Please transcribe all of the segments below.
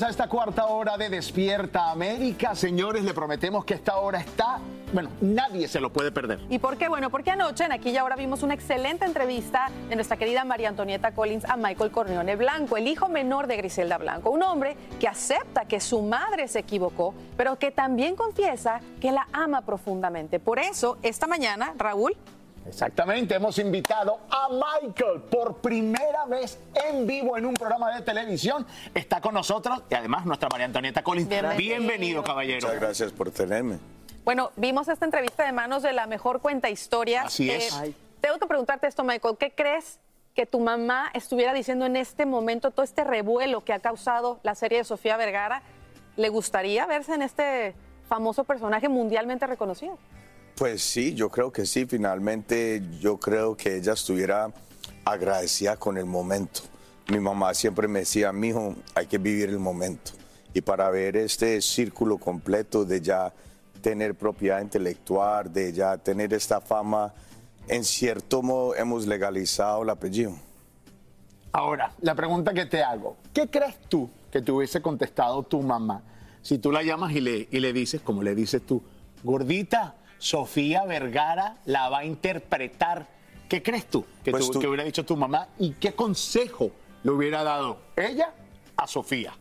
A esta cuarta hora de Despierta América. Señores, le prometemos que esta hora está, bueno, nadie se lo puede perder. ¿Y por qué? Bueno, porque anoche en Aquí y Ahora vimos una excelente entrevista de nuestra querida María Antonieta Collins a Michael Corleone Blanco, el hijo menor de Griselda Blanco, un hombre que acepta que su madre se equivocó, pero que también confiesa que la ama profundamente. Por eso, esta mañana, Raúl, Exactamente, hemos invitado a Michael por primera vez en vivo en un programa de televisión. Está con nosotros y además nuestra María Antonieta Collins. Bienvenido. Bienvenido, caballero. Muchas gracias por tenerme. Bueno, vimos esta entrevista de manos de la mejor cuenta historia. Así es. Ay. Tengo que preguntarte esto, Michael. ¿Qué crees que tu mamá estuviera diciendo en este momento todo este revuelo que ha causado la serie de Sofía Vergara? ¿Le gustaría verse en este famoso personaje mundialmente reconocido? Pues sí, yo creo que sí. Finalmente, yo creo que ella estuviera agradecida con el momento. Mi mamá siempre me decía, mijo, hay que vivir el momento. Y para ver este círculo completo de ya tener propiedad intelectual, de ya tener esta fama, en cierto modo hemos legalizado el apellido. Ahora, la pregunta que te hago, ¿qué crees tú que te hubiese contestado tu mamá si tú la llamas y le, y le dices, como le dices tú, gordita, Sofía Vergara la va a interpretar? ¿Qué crees tú que, Pues tú- tú- que hubiera dicho tu mamá y qué consejo le hubiera dado ella a Sofía?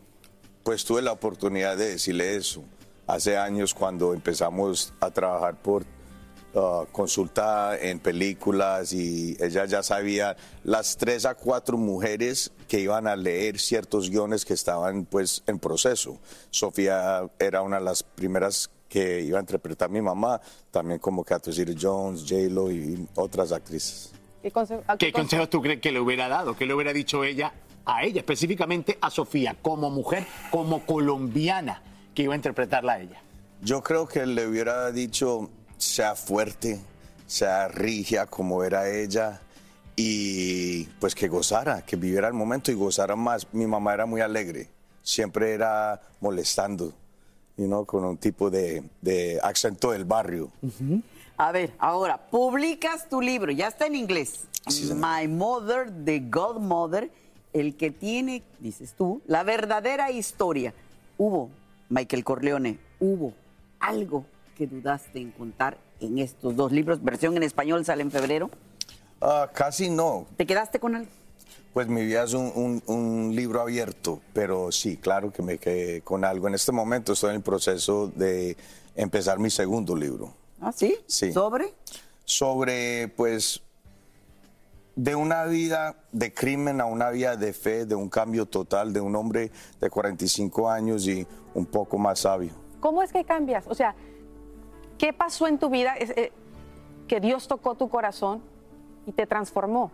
Pues tuve la oportunidad de decirle eso hace años cuando empezamos a trabajar por uh, consulta en películas y ella ya sabía las tres a cuatro mujeres que iban a leer ciertos guiones que estaban pues en proceso. Sofía era una de las primeras que iba a interpretar a mi mamá, también como Catherine Zeta-Jones, J-Lo y otras actrices. ¿Qué, conse- a ¿Qué conse- consejos tú crees que le hubiera dado? ¿Qué le hubiera dicho ella a ella, específicamente a Sofía, como mujer, como colombiana que iba a interpretarla a ella? Yo creo que le hubiera dicho, sea fuerte, sea rigia como era ella y pues que gozara, que viviera el momento y gozara más. Mi mamá era muy alegre, siempre era molestando, you know, con un tipo de, de acento del barrio. A ver, ahora, publicas tu libro, ya está en inglés. Sí. My Mother, The Godmother, el que tiene, dices tú, la verdadera historia. Hubo, Michael Corleone, hubo algo que dudaste en contar en estos dos libros. Versión en español sale en febrero. Ah, casi no, ¿Te quedaste con algo? Pues mi vida es un, un- un libro abierto, pero sí, claro que me quedé con algo. En este momento estoy en el proceso de empezar mi segundo libro. ¿Ah, sí? Sí. ¿Sobre? sobre, pues, de una vida de crimen a una vida de fe, de un cambio total, de un hombre de 45 años y un poco más sabio. ¿Cómo es que cambias? O sea, ¿qué pasó en tu vida eh, que Dios tocó tu corazón y te transformó?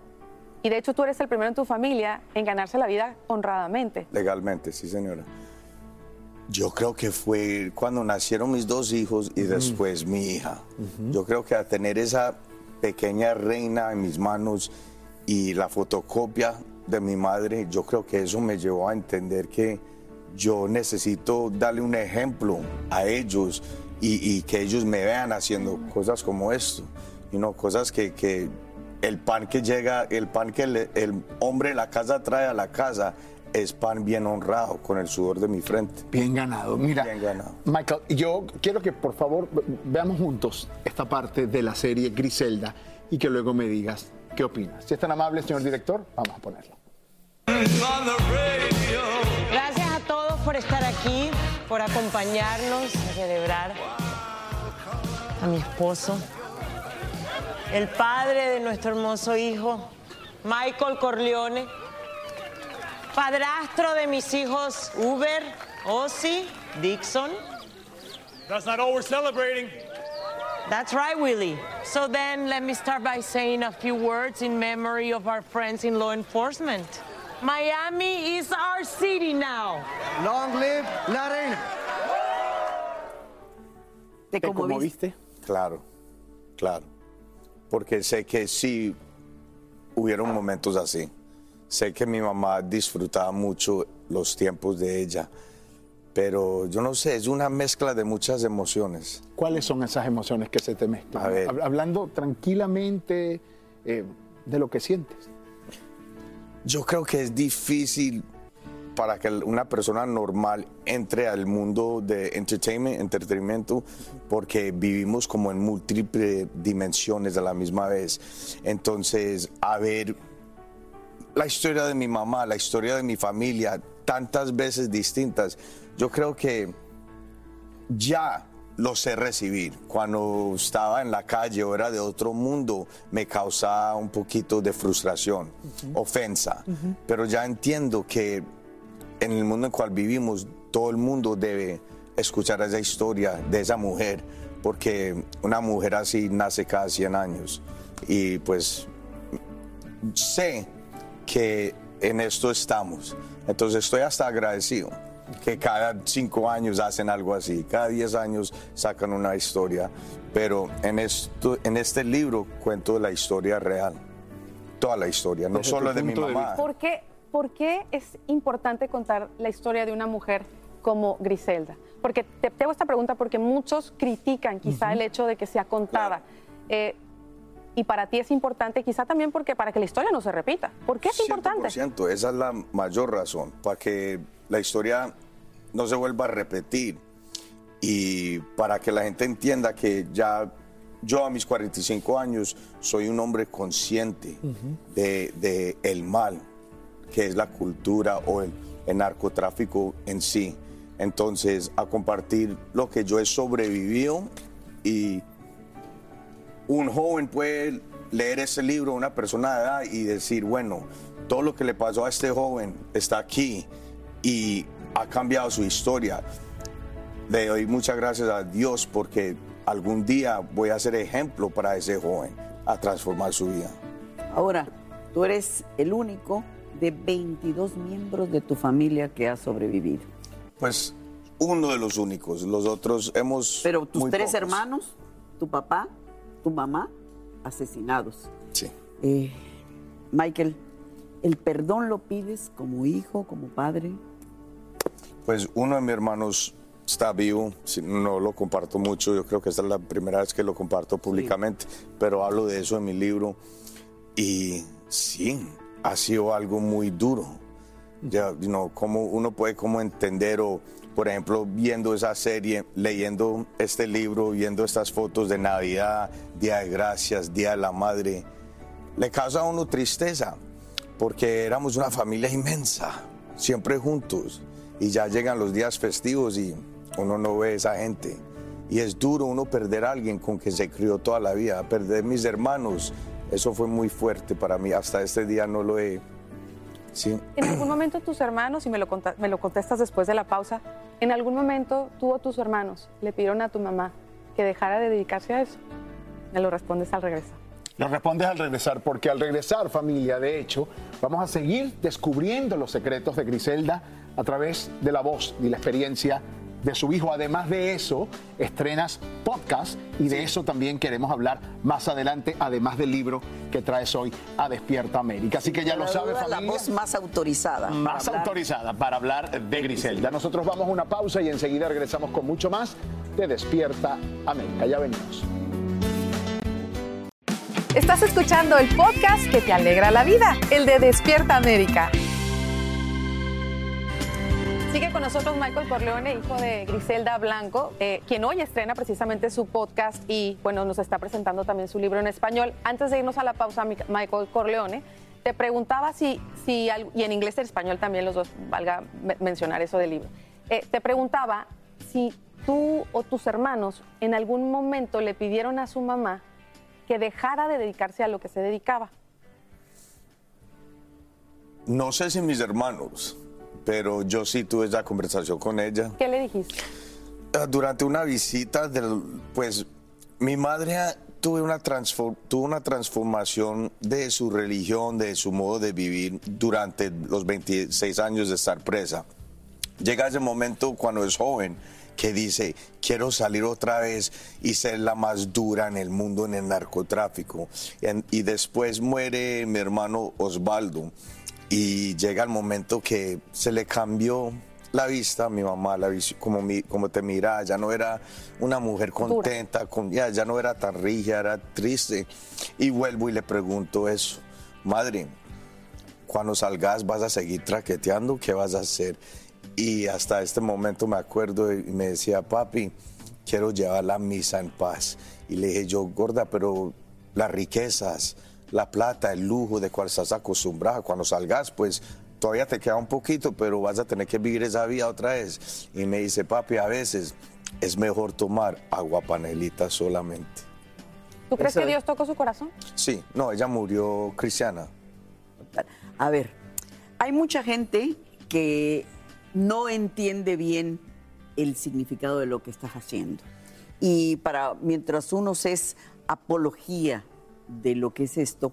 Y de hecho tú eres el primero en tu familia en ganarse la vida honradamente. Legalmente, sí, señora. Yo creo que fue cuando nacieron mis dos hijos y después mi hija. Yo creo que al tener esa pequeña reina en mis manos y la fotocopia de mi madre, yo creo que eso me llevó a entender que yo necesito darle un ejemplo a ellos y, y que ellos me vean haciendo cosas como esto. You know, cosas que, que el pan que llega, el pan que le- el hombre de la casa trae a la casa es pan bien honrado con el sudor de mi frente. Bien ganado. Mira, Bien ganado. Michael, yo quiero que por favor ve- veamos juntos esta parte de la serie Griselda y que luego me digas qué opinas. Si es tan amable, señor director, vamos a ponerlo. Gracias a todos por estar aquí, por acompañarnos a celebrar a mi esposo, el padre de nuestro hermoso hijo, Michael Corleone, padrastro de mis hijos Uber, Ozzy, Dixon. That's not all we're celebrating. That's right, Willie. So then let me start by saying a few words in memory of our friends in law enforcement. Miami is our city now. Long live la reina. ¿Te ¿Te conmoviste? conmoviste? Claro, claro. Porque sé que sí hubieron momentos así. Sé que mi mamá disfrutaba mucho los tiempos de ella, pero yo no sé, es una mezcla de muchas emociones. ¿Cuáles son esas emociones que se te mezclan? A ver. Hab- Hablando tranquilamente eh, de lo que sientes. Yo creo que es difícil para que una persona normal entre al mundo de entertainment, entretenimiento, porque vivimos como en múltiples dimensiones a la misma vez. Entonces, a ver la historia de mi mamá, la historia de mi familia, tantas veces distintas, yo creo que ya lo sé recibir. Cuando estaba en la calle o era de otro mundo, me causaba un poquito de frustración, ofensa. Pero ya entiendo que en el mundo en el cual vivimos, todo el mundo debe escuchar esa historia de esa mujer, porque una mujer así nace cada 100 años. Y pues sé que en esto estamos. Entonces estoy hasta agradecido que cada cinco años hacen algo así, cada diez años sacan una historia, pero en, esto, en este libro cuento la historia real, toda la historia, no Desde solo de mi punto de mamá. ¿Por qué, por qué es importante contar la historia de una mujer como Griselda? Porque te, te hago esta pregunta porque muchos critican quizá el hecho de que sea contada. Eh, y para ti es importante, quizá también porque para que la historia no se repita. ¿Por qué es importante? 100%, esa es la mayor razón, para que la historia no se vuelva a repetir y para que la gente entienda que ya yo a mis 45 años soy un hombre consciente de, de el mal, que es la cultura o el, narcotráfico en sí. Entonces, a compartir lo que yo he sobrevivido y un joven puede leer ese libro, una persona de edad, y decir, bueno, todo lo que le pasó a este joven está aquí y ha cambiado su historia. Le doy muchas gracias a Dios porque algún día voy a ser ejemplo para ese joven a transformar su vida. Ahora, tú eres el único de 22 miembros de tu familia que ha sobrevivido. Pues uno de los únicos, los otros hemos... Pero tus muy tres pocos. hermanos, tu papá, tu mamá, asesinados. Sí. Eh, Michael, ¿el perdón lo pides como hijo, como padre? Pues uno de mis hermanos está vivo, no lo comparto mucho, yo creo que esta es la primera vez que lo comparto públicamente, pero hablo de eso en mi libro y sí, ha sido algo muy duro. Ya, you know, cómo uno puede como entender o, por ejemplo, viendo esa serie, leyendo este libro, viendo estas fotos de Navidad, Día de Gracias, Día de la Madre, le causa a uno tristeza, porque éramos una familia inmensa, siempre juntos, y ya llegan los días festivos y uno no ve a esa gente. Y es duro uno perder a alguien con que se crió toda la vida, perder mis hermanos, eso fue muy fuerte para mí, hasta este día no lo he... Sí. En algún momento tus hermanos, y me lo, conta- me lo contestas después de la pausa, en algún momento tú o tus hermanos le pidieron a tu mamá que dejara de dedicarse a eso. Me lo respondes al regresar. Lo respondes al regresar, porque al regresar, familia, de hecho, vamos a seguir descubriendo los secretos de Griselda a través de la voz y la experiencia de su hijo. Además de eso, estrenas podcast y de eso también queremos hablar más adelante, además del libro que traes hoy a Despierta América. Así que ya lo lugar a sabe, dudas, La familia. voz más autorizada. para Más hablar. autorizada para hablar de Griselda. Nosotros vamos a una pausa y enseguida regresamos con mucho más de Despierta América. Ya venimos. Estás escuchando el podcast que te alegra la vida, el de Despierta América. Sigue con nosotros Michael Corleone, hijo de Griselda Blanco, eh, quien hoy estrena precisamente su podcast y bueno, nos está presentando también su libro en español. Antes de irnos a la pausa, Mi- Michael Corleone, te preguntaba si, si y en inglés y en español también los dos, valga me- mencionar eso del libro, Eh, te preguntaba si tú o tus hermanos en algún momento le pidieron a su mamá que dejara de dedicarse a lo que se dedicaba. No sé si mis hermanos, pero yo sí tuve esa conversación con ella. ¿Qué le dijiste? Ah, Durante una visita, del, pues mi madre tuvo una, tuvo una transformación de su religión, de su modo de vivir durante los 26 años de estar presa. Llega ese momento cuando es joven que dice, quiero salir otra vez y ser la más dura en el mundo en el narcotráfico. En- y después muere mi hermano Osvaldo y llega el momento que se le cambió la vista mi mamá, la vis- como, mi- como te mira, ya no era una mujer contenta, con, ya, ya no era tan rígida, era triste. Y vuelvo y le pregunto eso, madre, cuando salgas vas a seguir traqueteando, ¿qué vas a hacer? Y hasta este momento me acuerdo y me decía, papi, quiero llevar la misa en paz. Y le dije yo, gorda, pero las riquezas, la plata, el lujo de cual estás acostumbrada, cuando salgas, pues todavía te queda un poquito, pero vas a tener que vivir esa vida otra vez. Y me dice, papi, a veces es mejor tomar agua panelita solamente. ¿Tú crees que. Dios tocó su corazón? Sí, no, ella murió cristiana. A ver, hay mucha gente que no entiende bien el significado de lo que estás haciendo. Y para mientras unos es apología de lo que es esto,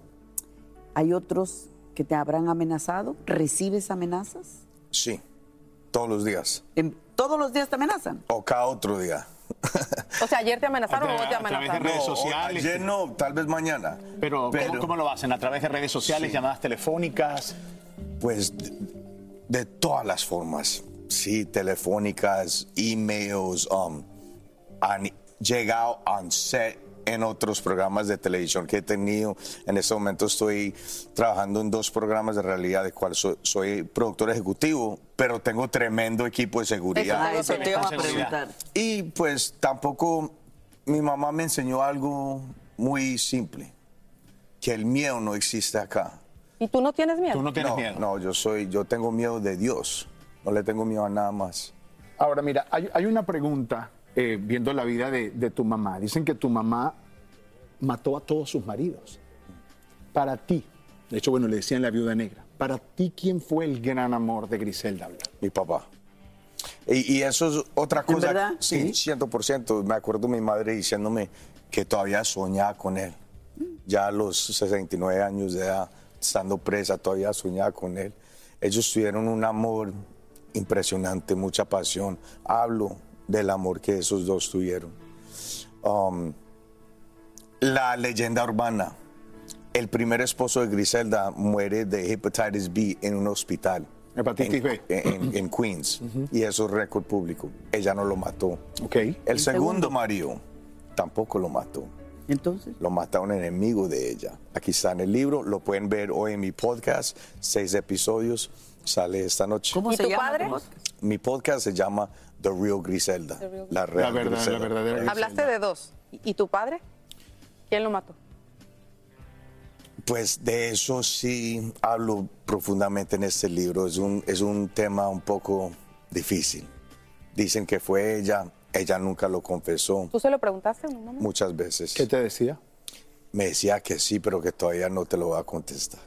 hay otros que te habrán amenazado. ¿Recibes amenazas? Sí, todos los días. ¿En- ¿Todos los días te amenazan? O cada otro día. O sea, ayer te amenazaron o hoy te tra- a través de amenazaron. redes No, sociales. Ayer no, tal vez mañana. Pero, ¿cómo, cómo lo hacen? ¿A través de redes sociales, llamadas telefónicas? Pues de, de todas las formas. Sí, telefónicas, emails, um, han llegado on set en otros programas de televisión que he tenido. En este momento estoy trabajando en dos programas de realidad, de cual soy, soy productor ejecutivo, pero tengo tremendo equipo de seguridad. Eso te iba a preguntar. Y pues tampoco mi mamá me enseñó algo muy simple, que el miedo no existe acá. ¿Y tú no tienes miedo? Tú no tienes no, miedo. No, yo soy, yo tengo miedo de Dios. No le tengo miedo a nada más. Ahora, mira, hay, hay una pregunta eh, viendo la vida de, de tu mamá. Dicen que tu mamá mató a todos sus maridos. Para ti, de hecho, bueno, le decían la viuda negra. Para ti, ¿quién fue el gran amor de Griselda Blanco? Mi papá. Y, y eso es otra ¿En cosa. verdad? Sí, 100%. Me acuerdo mi madre diciéndome que todavía soñaba con él. Ya a los 69 años de edad, estando presa, todavía soñaba con él. Ellos tuvieron un amor impresionante, mucha pasión. Hablo del amor que esos dos tuvieron. Um, la leyenda urbana. El primer esposo de Griselda muere de hepatitis B en un hospital. Hepatitis en, B. En, en Queens. Y eso es récord público. Ella no lo mató. Ok. El, El segundo, segundo. marido tampoco lo mató. Entonces, Lo mata un enemigo de ella. Aquí está en el libro. Lo pueden ver hoy en mi podcast. Seis episodios. Sale esta noche. ¿cómo ¿Y se tu llama? padre? Mi podcast se llama The Real Griselda. Real La, La real verdad, la Griselda. verdadera Griselda. Hablaste de dos. ¿Y tu padre? ¿Quién lo mató? Pues de eso sí hablo profundamente en este libro. Es un, es un tema un poco difícil. Dicen que fue ella, ella nunca lo confesó ¿Tú se lo preguntaste a mi mamá? muchas veces. ¿Qué te decía? Me decía que sí, pero que todavía no te lo va a contestar.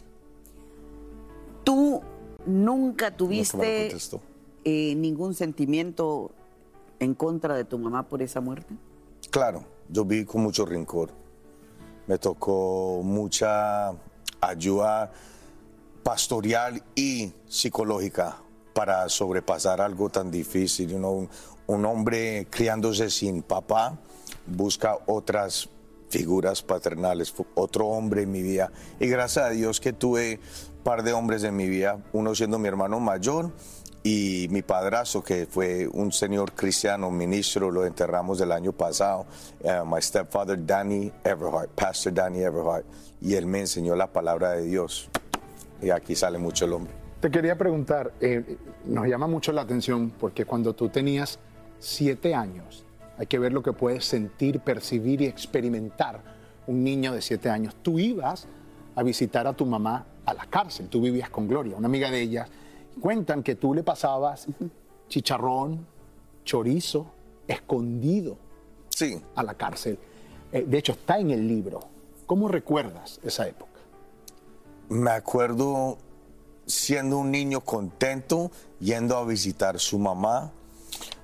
¿Tú nunca Nunca me tuviste lo contestó. Eh, ningún sentimiento en contra de tu mamá por esa muerte? Claro, yo viví con mucho rencor. Me tocó mucha ayuda pastoral y psicológica para sobrepasar algo tan difícil. You know, un, hombre criándose sin papá busca otras figuras paternales, otro hombre en mi vida. Y gracias a Dios que tuve un par de hombres en mi vida, uno siendo mi hermano mayor y mi padrazo, que fue un señor cristiano, ministro, lo enterramos el año pasado, eh, my stepfather Danny Everhart, Pastor Danny Everhart, y él me enseñó la palabra de Dios. Y aquí sale mucho el hombre. Te quería preguntar, eh, nos llama mucho la atención porque cuando tú tenías siete años, hay que ver lo que puedes sentir, percibir y experimentar un niño de siete años. Tú ibas a visitar a tu mamá a la cárcel, tú vivías con Gloria, una amiga de ella. Cuentan que tú le pasabas chicharrón, chorizo, escondido Sí, a la cárcel. Eh, de hecho, está en el libro. ¿Cómo recuerdas esa época? me acuerdo siendo un niño contento yendo a visitar su mamá.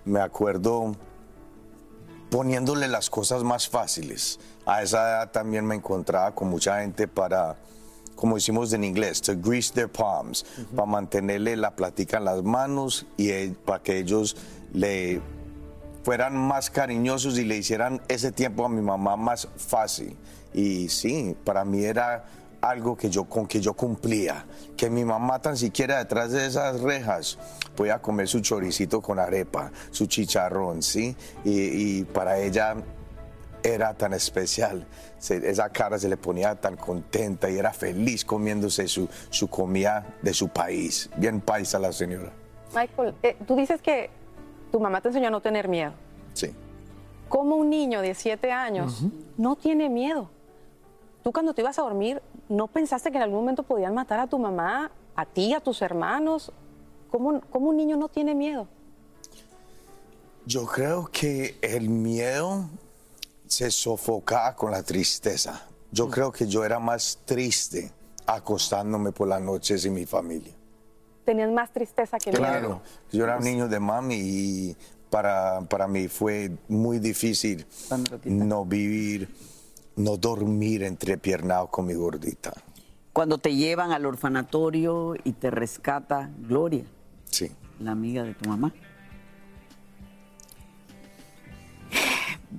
Me acuerdo poniéndole las cosas más fáciles. A esa edad también me encontraba con mucha gente para, como decimos en inglés, to grease their palms, para mantenerle la platica en las manos y eh, para que ellos le fueran más cariñosos y le hicieran ese tiempo a mi mamá más fácil. Y sí, para mí era algo que yo, con que yo cumplía, que mi mamá tan siquiera detrás de esas rejas podía comer su choricito con arepa, su chicharrón, ¿sí? Y, y para ella era tan especial, se- esa cara se le ponía tan contenta y era feliz comiéndose su, su comida de su país, bien paisa la señora, Michael, eh, tú dices que tu mamá te enseñó a no tener miedo. sí. ¿Cómo un niño de 7 años no tiene miedo? Tú cuando te ibas a dormir, ¿no pensaste que en algún momento podían matar a tu mamá, a ti, a tus hermanos? ¿Cómo, cómo un niño no tiene miedo? Yo creo que el miedo se sofocaba con la tristeza. Yo creo que yo era más triste acostándome por las noches en mi familia. Tenías más tristeza que miedo. Claro, yo era un niño de mami y para, para mí fue muy difícil no vivir, no dormir entrepiernado con mi gordita. Cuando te llevan al orfanatorio y te rescata Gloria, Sí. la amiga de tu mamá.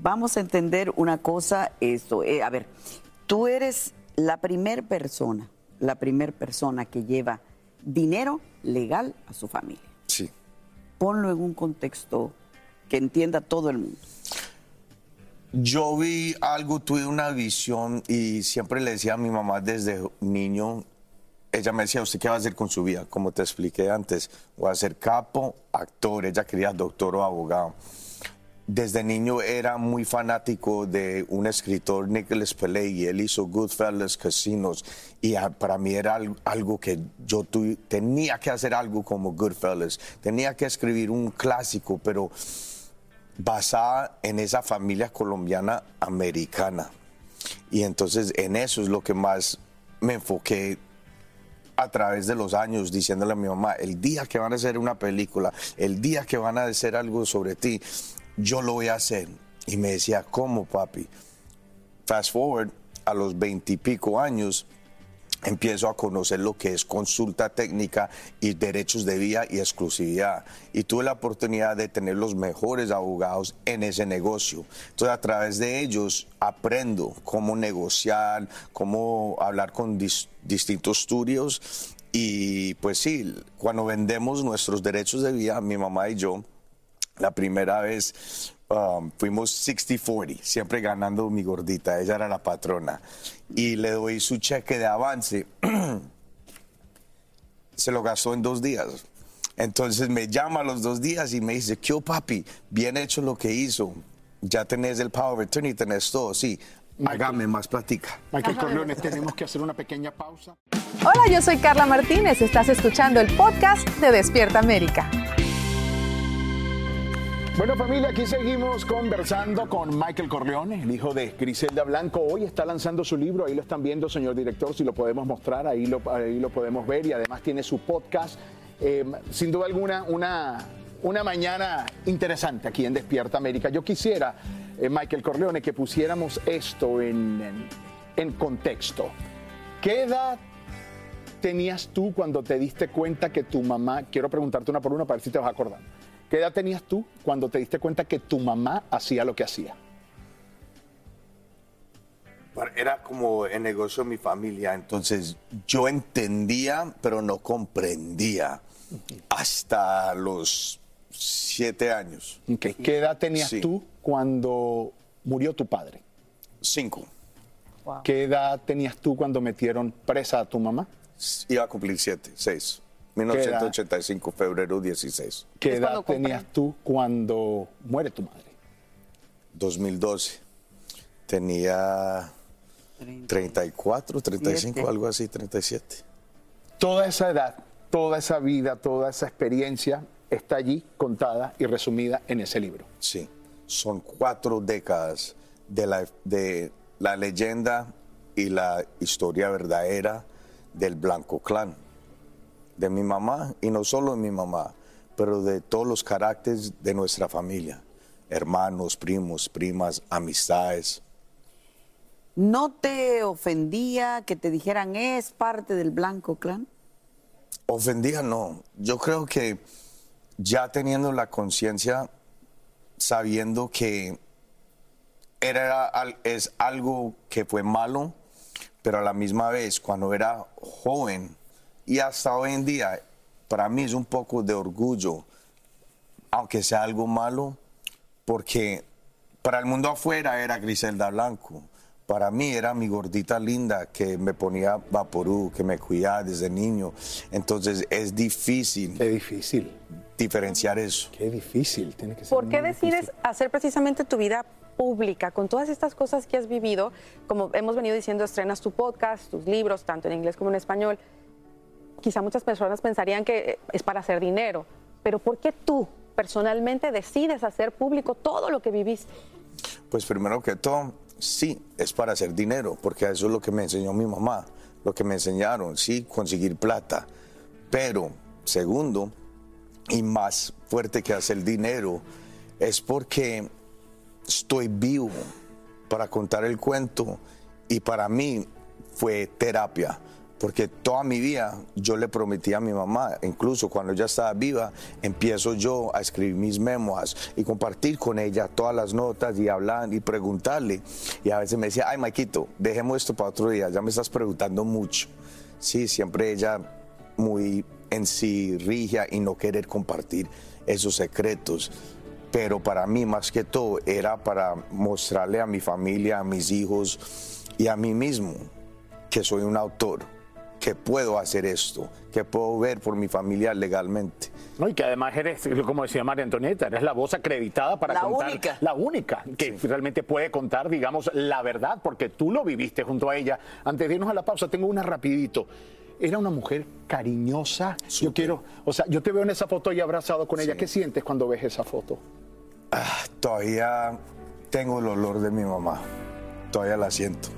Vamos a entender una cosa, esto, eh, a ver, tú eres la primer persona, la primer persona que lleva dinero legal a su familia. Sí. Ponlo en un contexto que entienda todo el mundo. Yo vi algo, tuve una visión y siempre le decía a mi mamá desde niño, ella me decía, ¿usted qué va a hacer con su vida? Como te expliqué antes, voy a ser capo, actor, ella quería doctor o abogado. Desde niño era muy fanático de un escritor, Nicholas Pileggi, él hizo Goodfellas, Casinos, y a- para mí era al- algo que yo tu- tenía que hacer algo como Goodfellas, tenía que escribir un clásico, pero basada en esa familia colombiana americana. Y entonces en eso es lo que más me enfoqué a través de los años diciéndole a mi mamá, el día que van a hacer una película, el día que van a hacer algo sobre ti, yo lo voy a hacer. Y me decía, ¿cómo, papi? Fast forward a los veintipico años, empiezo a conocer lo que es consulta técnica y derechos de vía y exclusividad. Y tuve la oportunidad de tener los mejores abogados en ese negocio. Entonces, a través de ellos aprendo cómo negociar, cómo hablar con dis- distintos estudios. Y pues sí, cuando vendemos nuestros derechos de vía, mi mamá y yo, la primera vez um, fuimos 60-40, siempre ganando mi gordita, ella era la patrona. Y le doy su cheque de avance. Se lo gastó en dos días. Entonces me llama a los dos días y me dice, ¿qué papi? Bien hecho lo que hizo. Ya tenés el power of attorney, tenés todo. Sí, hágame más platica. Michael Corleone, tenemos que hacer una pequeña pausa. Hola, yo soy Carla Martínez. Estás escuchando el podcast de Despierta América. Bueno familia, aquí seguimos conversando con Michael Corleone, el hijo de Griselda Blanco. Hoy está lanzando su libro, ahí lo están viendo, señor director, si lo podemos mostrar, ahí lo, ahí lo podemos ver y además tiene su podcast. Eh, sin duda alguna, una, una mañana interesante aquí en Despierta América. Yo quisiera, eh, Michael Corleone, que pusiéramos esto en, en- en contexto. ¿Qué edad tenías tú cuando te diste cuenta que tu mamá, quiero preguntarte una por una para ver si te vas a acordar, ¿qué edad tenías tú cuando te diste cuenta que tu mamá hacía lo que hacía? Era como el negocio de mi familia, entonces yo entendía, pero no comprendía hasta los siete años, ¿Qué edad tenías Sí. tú cuando murió tu padre? cinco. ¿Qué edad tenías tú cuando metieron presa a tu mamá? Iba a cumplir siete, seis. 1985, febrero 16, ¿Qué edad compran. tenías tú cuando muere tu madre? 2012. Tenía 34, 35, Siete. algo así, 37. Toda esa edad, toda esa vida, toda esa experiencia está allí contada y resumida en ese libro. Sí, son cuatro décadas de la, de la leyenda y la historia verdadera del Blanco Clan, de mi mamá, y no solo de mi mamá, pero de todos los caracteres de nuestra familia, hermanos, primos, primas, amistades. ¿No te ofendía que te dijeran es parte del Blanco Clan? Ofendía no, yo creo que ya teniendo la conciencia sabiendo que era, es algo que fue malo, pero a la misma vez, cuando era joven y hasta hoy en día, para mí es un poco de orgullo, aunque sea algo malo, porque para el mundo afuera era Griselda Blanco. Para mí era mi gordita linda que me ponía vaporú, que me cuidaba desde niño. Entonces es difícil Qué difícil, diferenciar eso. qué difícil. Tiene que ser ¿Por qué decides difícil. hacer precisamente tu vida pública con todas estas cosas que has vivido? Como hemos venido diciendo, estrenas tu podcast, tus libros, tanto en inglés como en español. Quizá muchas personas pensarían que eh, es para hacer dinero, pero ¿por qué tú personalmente decides hacer público todo lo que viviste? Pues primero que todo, sí, es para hacer dinero, porque eso es lo que me enseñó mi mamá, lo que me enseñaron, sí, conseguir plata. Pero, segundo, y más fuerte que hacer dinero, es porque estoy vivo para contar el cuento y para mí fue terapia. Porque toda mi vida yo le prometí a mi mamá, incluso cuando ella estaba viva, empiezo yo a escribir mis memoirs y compartir con ella todas las notas y hablar y preguntarle. Y a veces me decía, ay, Maquito, dejemos esto para otro día, ya me estás preguntando mucho. Sí, siempre ella muy en sí rigia y no querer compartir esos secretos. Pero para mí, más que todo, era para mostrarle a mi familia, a mis hijos y a mí mismo que soy un autor, que puedo hacer esto, que puedo ver por mi familia legalmente. No, y que además eres, como decía María Antonieta, eres la voz acreditada para La contar. única. La única que realmente puede contar, digamos, la verdad, porque tú lo viviste junto a ella. Antes de irnos a la pausa, tengo una rapidito. Era una mujer cariñosa. Yo quiero, o sea, yo te veo en esa foto y abrazado con ella. Sí. ¿Qué sientes cuando ves esa foto? Ah, todavía tengo el olor de mi mamá, todavía la siento.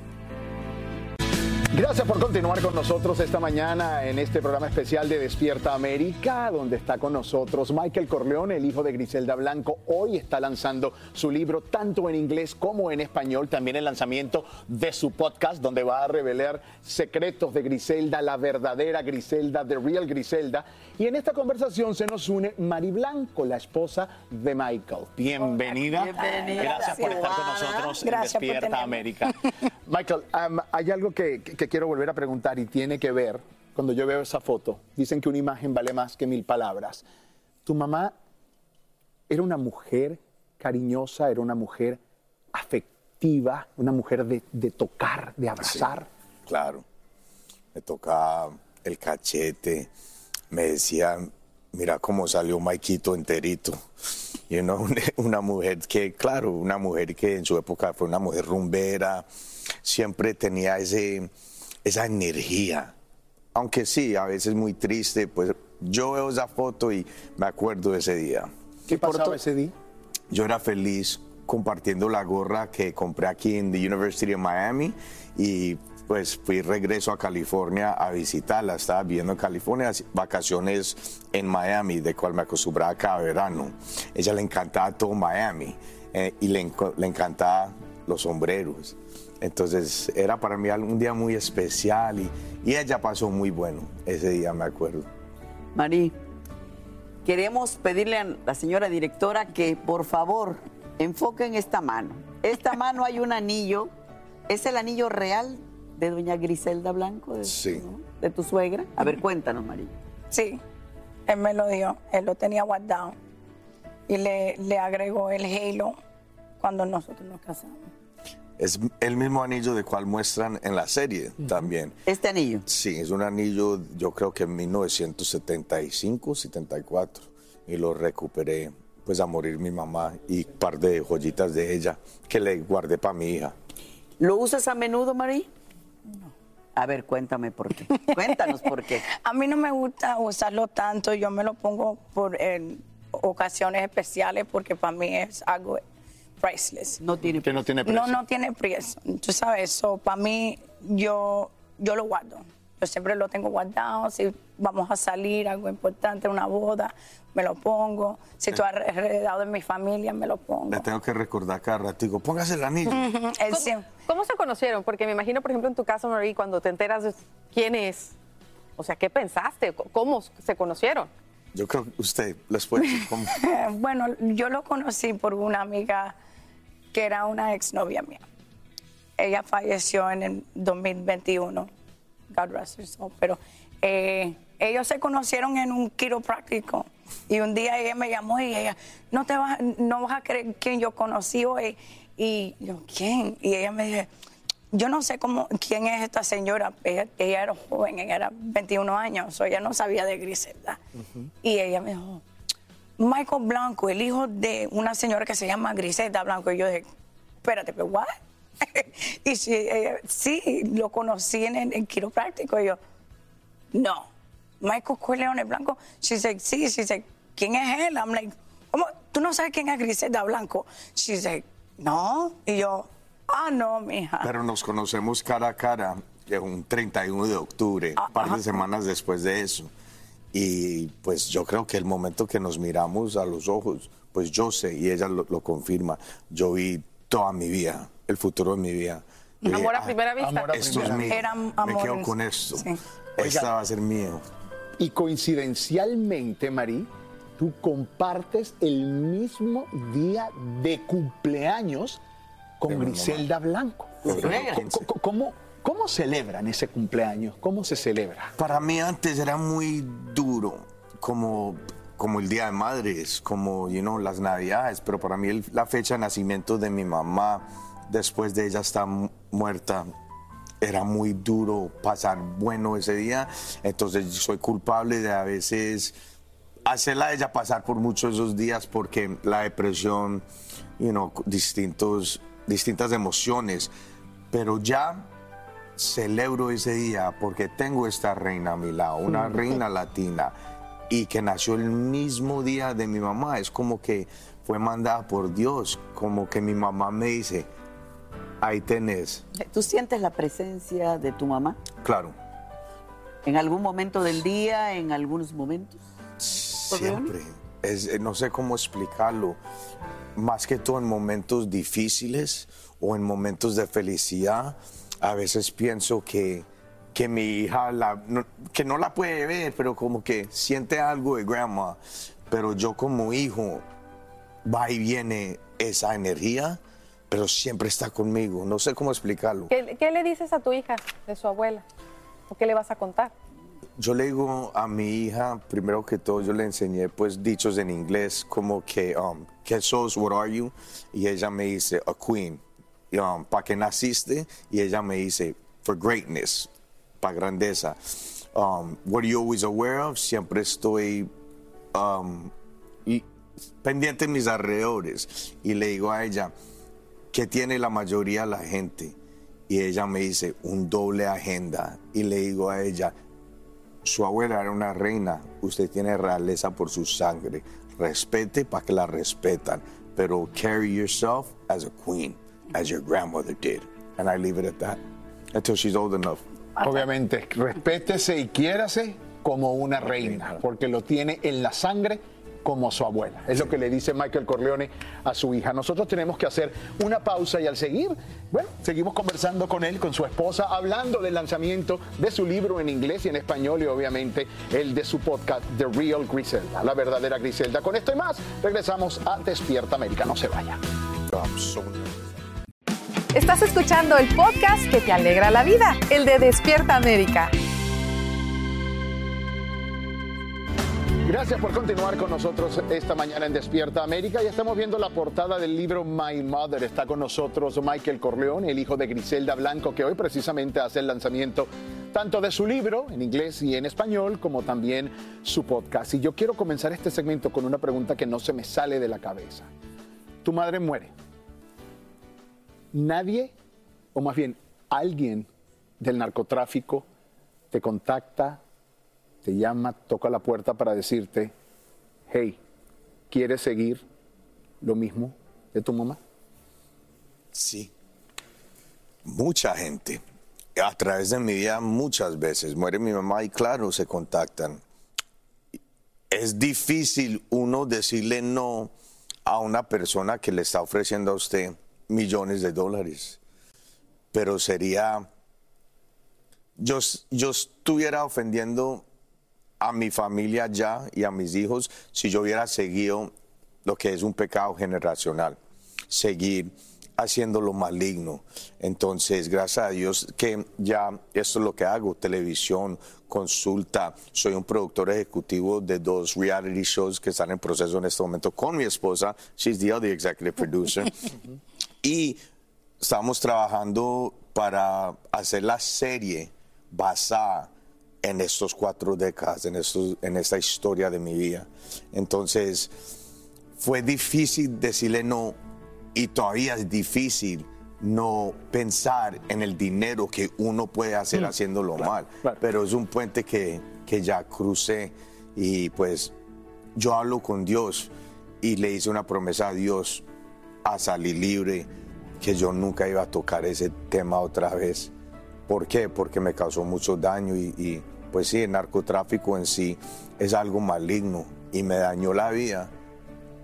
Gracias por continuar con nosotros esta mañana en este programa especial de Despierta América, donde está con nosotros Michael Corleone, el hijo de Griselda Blanco. Hoy está lanzando su libro tanto en inglés como en español. También el lanzamiento de su podcast, donde va a revelar secretos de Griselda, la verdadera Griselda, The Real Griselda. Y en esta conversación se nos une Mari Blanco, la esposa de Michael. Bienvenida. Bienvenida. Gracias por estar con nosotros en Gracias Despierta. América. Michael, um, hay algo que, que quiero volver a preguntar y tiene que ver, cuando yo veo esa foto, dicen que una imagen vale más que mil palabras. Tu mamá era una mujer cariñosa, era una mujer afectiva, una mujer de, de tocar, de abrazar. Claro. Me tocaba el cachete, me decía, mira cómo salió Maikito enterito. Y una, una mujer que, claro, una mujer que en su época fue una mujer rumbera, siempre tenía ese, esa energía. Aunque sí, a veces muy triste, pues yo veo esa foto y me acuerdo de ese día. ¿Qué pasaba ese día? Yo era feliz compartiendo la gorra que compré aquí en the University of Miami y pues fui regreso a California a visitarla. Estaba viviendo en California, vacaciones en Miami, de cual me acostumbraba cada verano. Ella le encantaba todo Miami eh, y le, le encantaba los sombreros. Entonces era para mí un día muy especial y, y ella pasó muy bueno ese día, me acuerdo. Marí, queremos pedirle a la señora directora que por favor enfoque en esta mano. Esta mano hay un anillo. ¿Es el anillo real de doña Griselda Blanco? De, Sí. ¿no? de tu suegra. A ver, cuéntanos, Marí. Sí, él me lo dio, él lo tenía guardado y le, le agregó el halo cuando nosotros nos casamos. Es el mismo anillo de cual muestran en la serie también. Este anillo. Sí, es un anillo, yo creo que en 1975, 74, y lo recuperé pues a morir mi mamá y un par de joyitas de ella que le guardé para mi hija. ¿Lo usas a menudo, Marí? No. A ver, cuéntame por qué. Cuéntanos por qué. A mí no me gusta usarlo tanto, yo me lo pongo por en ocasiones especiales porque para mí es algo priceless. No tiene Que no tiene precio. No, no tiene precio. Tú sabes, eso para mí yo, yo lo guardo. Yo siempre lo tengo guardado. Si vamos a salir, algo importante, una boda, me lo pongo. Si estoy alrededor de mi familia, me lo pongo. Le tengo que recordar cada ratico, póngase el anillo. ¿Cómo, cómo se conocieron? Porque me imagino, por ejemplo, en tu caso, Marie, cuando te enteras de quién es, o sea, ¿qué pensaste? ¿Cómo se conocieron? Yo creo que usted les puede decir cómo. bueno, yo lo conocí por una amiga que era una exnovia mía. Ella falleció en el 2021, God rest her soul, pero eh, ellos se conocieron en un quiropráctico y un día ella me llamó y ella, no te vas, no vas a creer quién yo conocí hoy. Y yo, ¿quién? Y ella me dice, yo no sé cómo, quién es esta señora. Ella, ella era joven, ella era 21 años, o ella no sabía de Griselda. Y ella me dijo, Michael Blanco, el hijo de una señora que se llama Griselda Blanco. Y yo dije, espérate, pero ¿what? y sí, ella, sí, lo conocí en el en quiropráctico. Y yo, no. Michael Corleone Blanco. She said, sí, she said, ¿quién es él? I'm like, ¿cómo? ¿Tú no sabes quién es Griselda Blanco? She said, no. Y yo, ah, no, mija. Pero nos conocemos cara a cara eh, un 31 de octubre, Ah, un par ajá. de semanas después de eso. Y pues yo creo que el momento que nos miramos a los ojos, pues yo sé, y ella lo, lo confirma, yo vi toda mi vida, el futuro de mi vida. Yo dije, Amor a "Ah, primera vista. amor a Esto es primera mío. Era Me quedo con esto. sí. Esta va a ser mío. Y coincidencialmente, Marí, tú compartes el mismo día de cumpleaños con De Griselda Blanco. ¿Cómo, 15. Cómo- celebran ese cumpleaños? ¿Cómo se celebra? Para mí antes era muy duro, como, como el Día de Madres, como you know, las Navidades, pero para mí el- la fecha de nacimiento de mi mamá, después de ella estar mu- muerta, era muy duro pasar bueno ese día, entonces soy culpable de a veces hacerla a ella pasar por muchos esos días porque la depresión, you know, distintos, distintas emociones, pero ya celebro ese día porque tengo esta reina a mi lado, una reina latina, y que nació el mismo día de mi mamá. Es como que fue mandada por Dios, como que mi mamá me dice, ahí tenés, ¿Tú sientes la presencia de tu mamá claro, en algún momento del día, en algunos momentos? siempre. Es, eh, no sé cómo explicarlo. Más que todo en momentos difíciles o en momentos de felicidad, a veces pienso que, que mi hija, la- no- que no la puede ver, pero como que siente algo de grandma. Pero yo como hijo, va y viene esa energía, pero siempre está conmigo. No sé cómo explicarlo. ¿Qué, qué le dices a tu hija de su abuela? ¿O qué le vas a contar? Yo le digo a mi hija, primero que todo, yo le enseñé pues dichos en inglés como que, um, ¿qué sos? What are you? Y ella me dice, a queen. Um, ¿Para qué naciste? Y ella me dice, for greatness, para grandeza. Um, what are you always aware of? Siempre estoy um, y pendiente de mis alrededores. Y le digo a ella, ¿qué tiene la mayoría de la gente? Y ella me dice, un doble agenda. Y le digo a ella, su abuela era una reina, usted tiene realeza por su sangre. Respete para que la respetan, pero carry yourself as a queen, as your grandmother did. And I leave it at that until she's old enough. Obviamente, respétese y quiérase como una reina, porque lo tiene en la sangre como su abuela. Es lo que le dice Michael Corleone a su hija. Nosotros tenemos que hacer una pausa y al seguir, bueno, seguimos conversando con él, con su esposa, hablando del lanzamiento de su libro en inglés y en español y obviamente el de su podcast The Real Griselda, la verdadera Griselda. Con esto y más, regresamos a Despierta América. No se vaya. I'm so. Estás escuchando el podcast que te alegra la vida, el de Despierta América. Gracias por continuar con nosotros esta mañana en Despierta América. Ya estamos viendo la portada del libro My Mother. Está con nosotros Michael Corleone, el hijo de Griselda Blanco, que hoy precisamente hace el lanzamiento tanto de su libro en inglés y en español, como también su podcast. Y yo quiero comenzar este segmento con una pregunta que no se me sale de la cabeza. Tu madre muere. Nadie, o más bien alguien del narcotráfico, te contacta, te llama, toca la puerta para decirte, hey, ¿quieres seguir lo mismo de tu mamá? Sí. Mucha gente. A través de mi vida muchas veces. Muere mi mamá y claro, se contactan. Es difícil uno decirle no a una persona que le está ofreciendo a usted millones de dólares. Pero sería... Yo, yo estuviera ofendiendo a mi familia ya y a mis hijos si yo hubiera seguido lo que es un pecado generacional, seguir haciendo lo maligno. Entonces, gracias a Dios que ya esto es lo que hago, televisión, consulta, soy un productor ejecutivo de dos reality shows que están en proceso en este momento con mi esposa, she's the other executive producer, y estamos trabajando para hacer la serie basada en estos cuatro décadas, en, estos, en esta historia de mi vida. Entonces, fue difícil decirle no y todavía es difícil no pensar en el dinero que uno puede hacer haciéndolo mal. Pero es un puente que, que ya crucé y pues yo hablo con Dios y le hice una promesa a Dios a salir libre, que yo nunca iba a tocar ese tema otra vez. ¿Por qué? Porque me causó mucho daño y, pues sí, el narcotráfico en sí es algo maligno y me dañó la vida,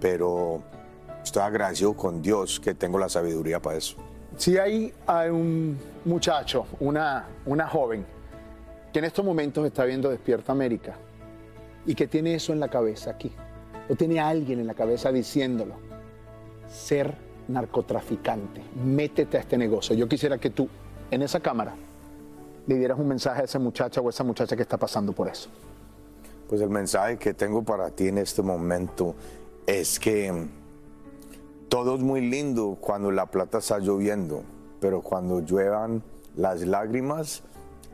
pero estoy agradecido con Dios que tengo la sabiduría para eso. Si hay, hay un muchacho, una, una joven, que en estos momentos está viendo Despierta América y que tiene eso en la cabeza aquí, o tiene alguien en la cabeza diciéndolo, ser narcotraficante, métete a este negocio. Yo quisiera que tú, en esa cámara, le dieras un mensaje a esa muchacha o a esa muchacha que está pasando por eso. Pues el mensaje que tengo para ti en este momento es que todo es muy lindo cuando la plata está lloviendo, pero cuando lluevan las lágrimas,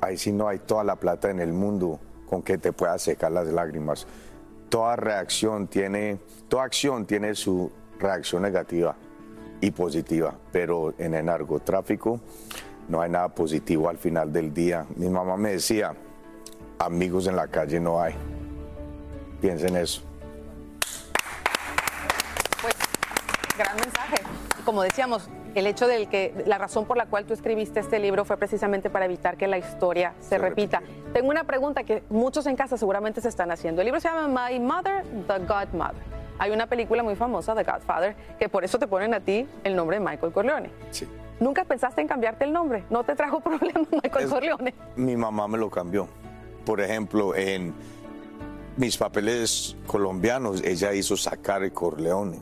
ahí sí no hay toda la plata en el mundo con que te pueda secar las lágrimas. Toda reacción tiene, toda acción tiene su reacción negativa y positiva, pero en el narcotráfico no hay nada positivo al final del día. Mi mamá me decía, amigos en la calle no hay. Piensen eso. Pues, gran mensaje. Como decíamos, el hecho de que la razón por la cual tú escribiste este libro fue precisamente para evitar que la historia se, repita. Tengo una pregunta que muchos en casa seguramente se están haciendo. El libro se llama My Mother, The Godmother. Hay una película muy famosa, The Godfather, que por eso te ponen a ti el nombre de Michael Corleone. Sí. ¿Nunca pensaste en cambiarte el nombre? ¿No te trajo problemas Michael Es- Corleone? Mi mamá me lo cambió. Por ejemplo, en mis papeles colombianos, ella hizo sacar el Corleone.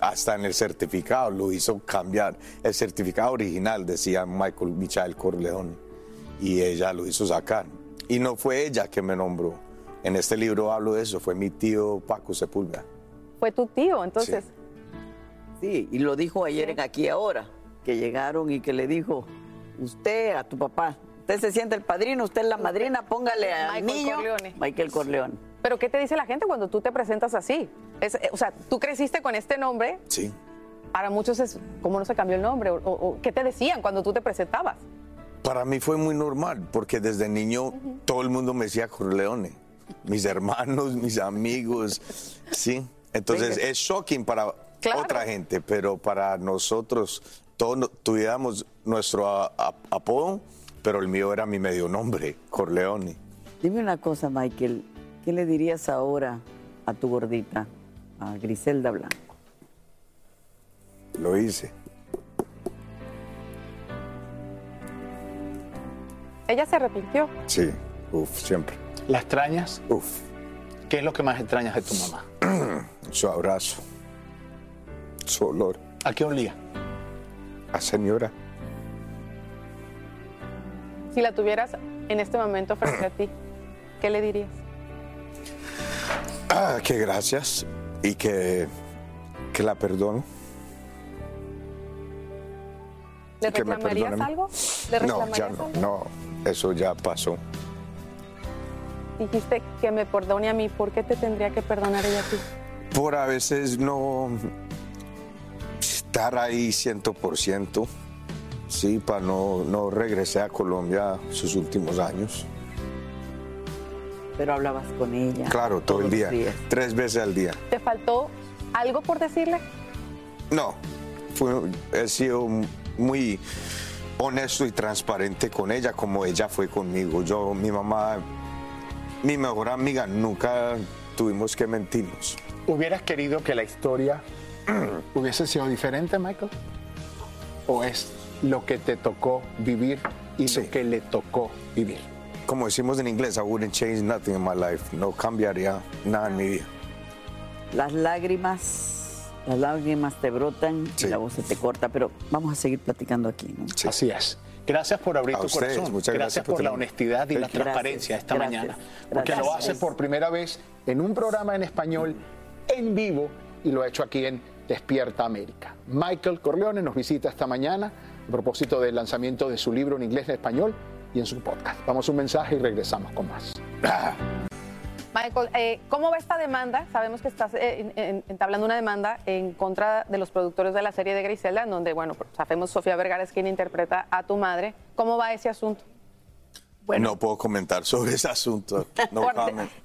Hasta en el certificado lo hizo cambiar. El certificado original decía Michael Michael Corleone. Y ella lo hizo sacar. Y no fue ella que me nombró. En este libro hablo de eso. Fue mi tío Paco Sepúlveda. Fue tu tío, entonces. Sí, y lo dijo ayer en Aquí Ahora, que llegaron y que le dijo, usted a tu papá, usted se siente el padrino, usted es la madrina, póngale al Michael niño Corleone. Michael Corleone. Pero ¿qué te dice la gente cuando tú te presentas así? Es- eh, o sea, tú creciste con este nombre, Sí. para muchos es, ¿cómo no se cambió el nombre? O, o- o, ¿Qué te decían cuando tú te presentabas? Para mí fue muy normal, porque desde niño todo el mundo me decía Corleone. Mis hermanos, mis amigos, sí. Entonces Venga. es shocking para Claro. otra gente, pero para nosotros todos tuviéramos nuestro a- a- apodo, pero el mío era mi medio nombre, Corleone. Dime una cosa, Michael, ¿qué le dirías ahora a tu gordita, a Griselda Blanco? Lo hice. Ella se arrepintió. Sí, uf, siempre. ¿La extrañas? Uf, ¿Qué es lo que más extrañas de tu mamá? su abrazo, su olor. ¿A qué olía? A señora, Si la tuvieras en este momento frente a ti, ¿qué le dirías? ah, que gracias y que, que la perdono. ¿Le Que me reclamarías algo? ¿Le No, ya no, algo? no, eso ya pasó. Dijiste que me perdone a mí, ¿por qué te tendría que perdonar ella a ti? Por a veces no estar ahí 100%, sí, para no, no regresé a Colombia sus últimos años. Pero hablabas con ella. Claro, todo el día, días. tres veces al día. ¿Te faltó algo por decirle? No, fue- he sido muy honesto y transparente con ella como ella fue conmigo. Yo, mi mamá, mi mejor amiga, nunca tuvimos que mentirnos. ¿Hubieras querido que la historia hubiese sido diferente, Michael? ¿O es lo que te tocó vivir y Sí. lo que le tocó vivir? como decimos en inglés, I wouldn't change nothing in my life. No cambiaría nada en mi vida. Las lágrimas, las lágrimas te brotan Sí. y la voz se te corta, pero vamos a seguir platicando aquí, ¿no? Sí. Así es. Gracias por abrir A tu ustedes, corazón. muchas gracias por por la honestidad y la Gracias, transparencia esta gracias, mañana. Porque gracias. lo hace por primera vez en un programa en español en vivo y lo ha hecho aquí en Despierta América. Michael Corleone nos visita esta mañana a propósito del lanzamiento de su libro en inglés y en español y en su podcast. Vamos a un mensaje y regresamos con más. Michael, eh, ¿cómo va esta demanda? Sabemos que estás eh, en- en- entablando una demanda en contra de los productores de la serie de Griselda, en donde, bueno, pues, sabemos Sofía Vergara es quien interpreta a tu madre. ¿Cómo va ese asunto? No puedo comentar sobre ese asunto. No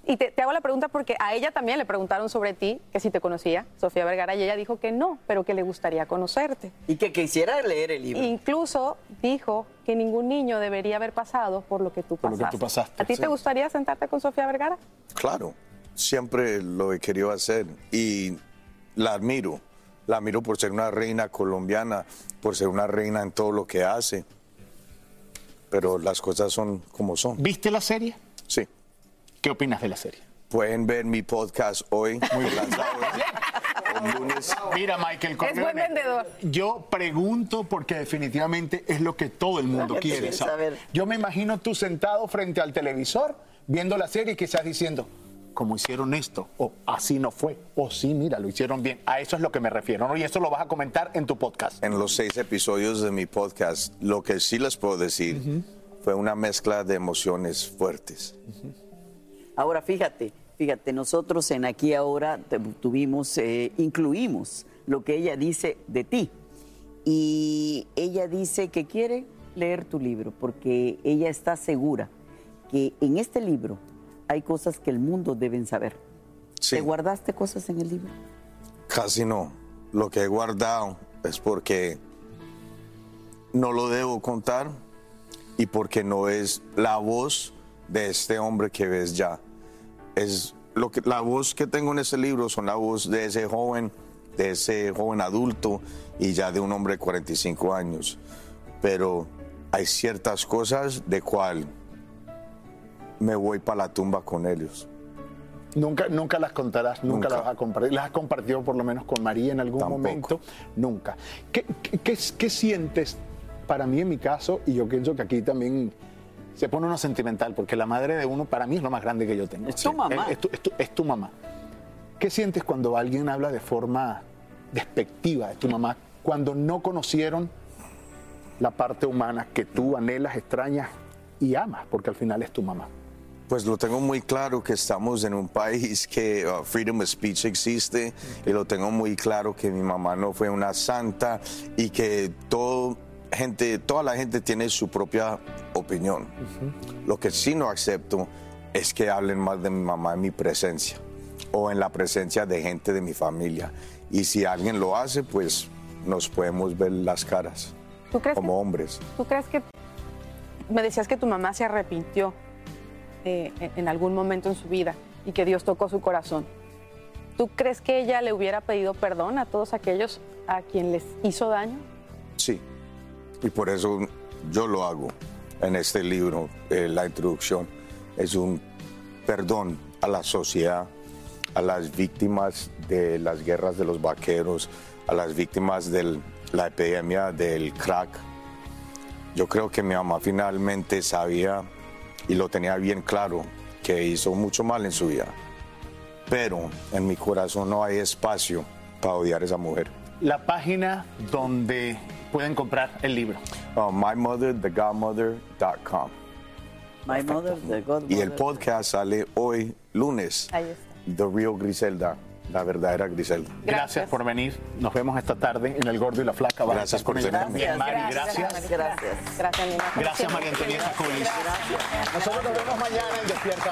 y te, te hago la pregunta porque a ella también le preguntaron sobre ti, que si te conocía, Sofía Vergara, y ella dijo que no, pero que le gustaría conocerte. Y que quisiera leer el libro. Incluso dijo que ningún niño debería haber pasado por lo que tú Por lo pasaste. que tú pasaste, ¿A ti sí. te gustaría sentarte con Sofía Vergara? Claro, siempre lo he querido hacer y la admiro. La admiro por ser una reina colombiana, por ser una reina en todo lo que hace. Pero las cosas son como son. ¿Viste la serie? Sí. ¿Qué opinas de la serie? Pueden ver mi podcast hoy, muy lanzado lunes. Mira, Michael Corleone. buen vendedor. Yo pregunto porque definitivamente es lo que todo el mundo quiere saber. Yo me imagino tú sentado frente al televisor viendo la serie y quizás diciendo, ¿cómo hicieron esto? O así no fue. O sí, mira, lo hicieron bien. A eso es lo que me refiero, ¿no? Y eso lo vas a comentar en tu podcast. En los seis episodios de mi podcast, lo que sí les puedo decir fue una mezcla de emociones fuertes. Ahora, fíjate, fíjate, nosotros en Aquí Ahora tuvimos, eh, incluimos lo que ella dice de ti. Y ella dice que quiere leer tu libro porque ella está segura que en este libro hay cosas que el mundo deben saber. Sí. ¿Te guardaste cosas en el libro? Casi no. Lo que he guardado es porque no lo debo contar y porque no es la voz de este hombre que ves ya. Es lo que la voz que tengo en ese libro son la voz de ese joven, de ese joven adulto y ya de un hombre de 45 años. Pero hay ciertas cosas de cual me voy para la tumba con ellos. Nunca, nunca las contarás, nunca, Nunca. las vas a compartir. ¿Las has compartido por lo menos con María en algún Tampoco. momento? Nunca. ¿Qué, qué, qué- qué sientes? Para mí, en mi caso, y yo pienso que aquí también se pone uno sentimental, porque la madre de uno para mí es lo más grande que yo tengo. Es tu mamá. Es, tu, es tu- es tu mamá. ¿Qué sientes cuando alguien habla de forma despectiva de tu mamá, cuando no conocieron la parte humana que tú anhelas, extrañas y amas, porque al final es tu mamá? Pues lo tengo muy claro que estamos en un país que uh, freedom of speech existe y lo tengo muy claro que mi mamá no fue una santa y que todo gente, toda la gente tiene su propia opinión. Lo que sí no acepto es que hablen mal de mi mamá en mi presencia o en la presencia de gente de mi familia. Y si alguien lo hace, pues nos podemos ver las caras ¿Tú crees, como que, hombres. ¿Tú crees que me decías que tu mamá se arrepintió eh, en- algún momento en su vida y que Dios tocó su corazón? ¿Tú crees que ella le hubiera pedido perdón a todos aquellos a quien les hizo daño? Sí, y por eso yo lo hago en este libro, eh, la introducción. Es un perdón a la sociedad, a las víctimas de las guerras de los vaqueros, a las víctimas de la epidemia del crack. Yo creo que mi mamá finalmente sabía y lo tenía bien claro que hizo mucho mal en su vida. Pero en mi corazón no hay espacio para odiar a esa mujer. La página donde pueden comprar el libro. Uh, mymotherthegodmother.com. My mother, the godmother. Y el podcast sale hoy, lunes. Ahí está. The Real Griselda, la verdadera Griselda. Gracias. Gracias. por venir. Nos vemos esta tarde en El Gordo y la Flaca. Vas Gracias por tenerme. también, Mari. Gracias. Gracias. Gracias, Nina. Gracias, siempre. María Antonieta Colis. Nosotros nos vemos mañana en Despierta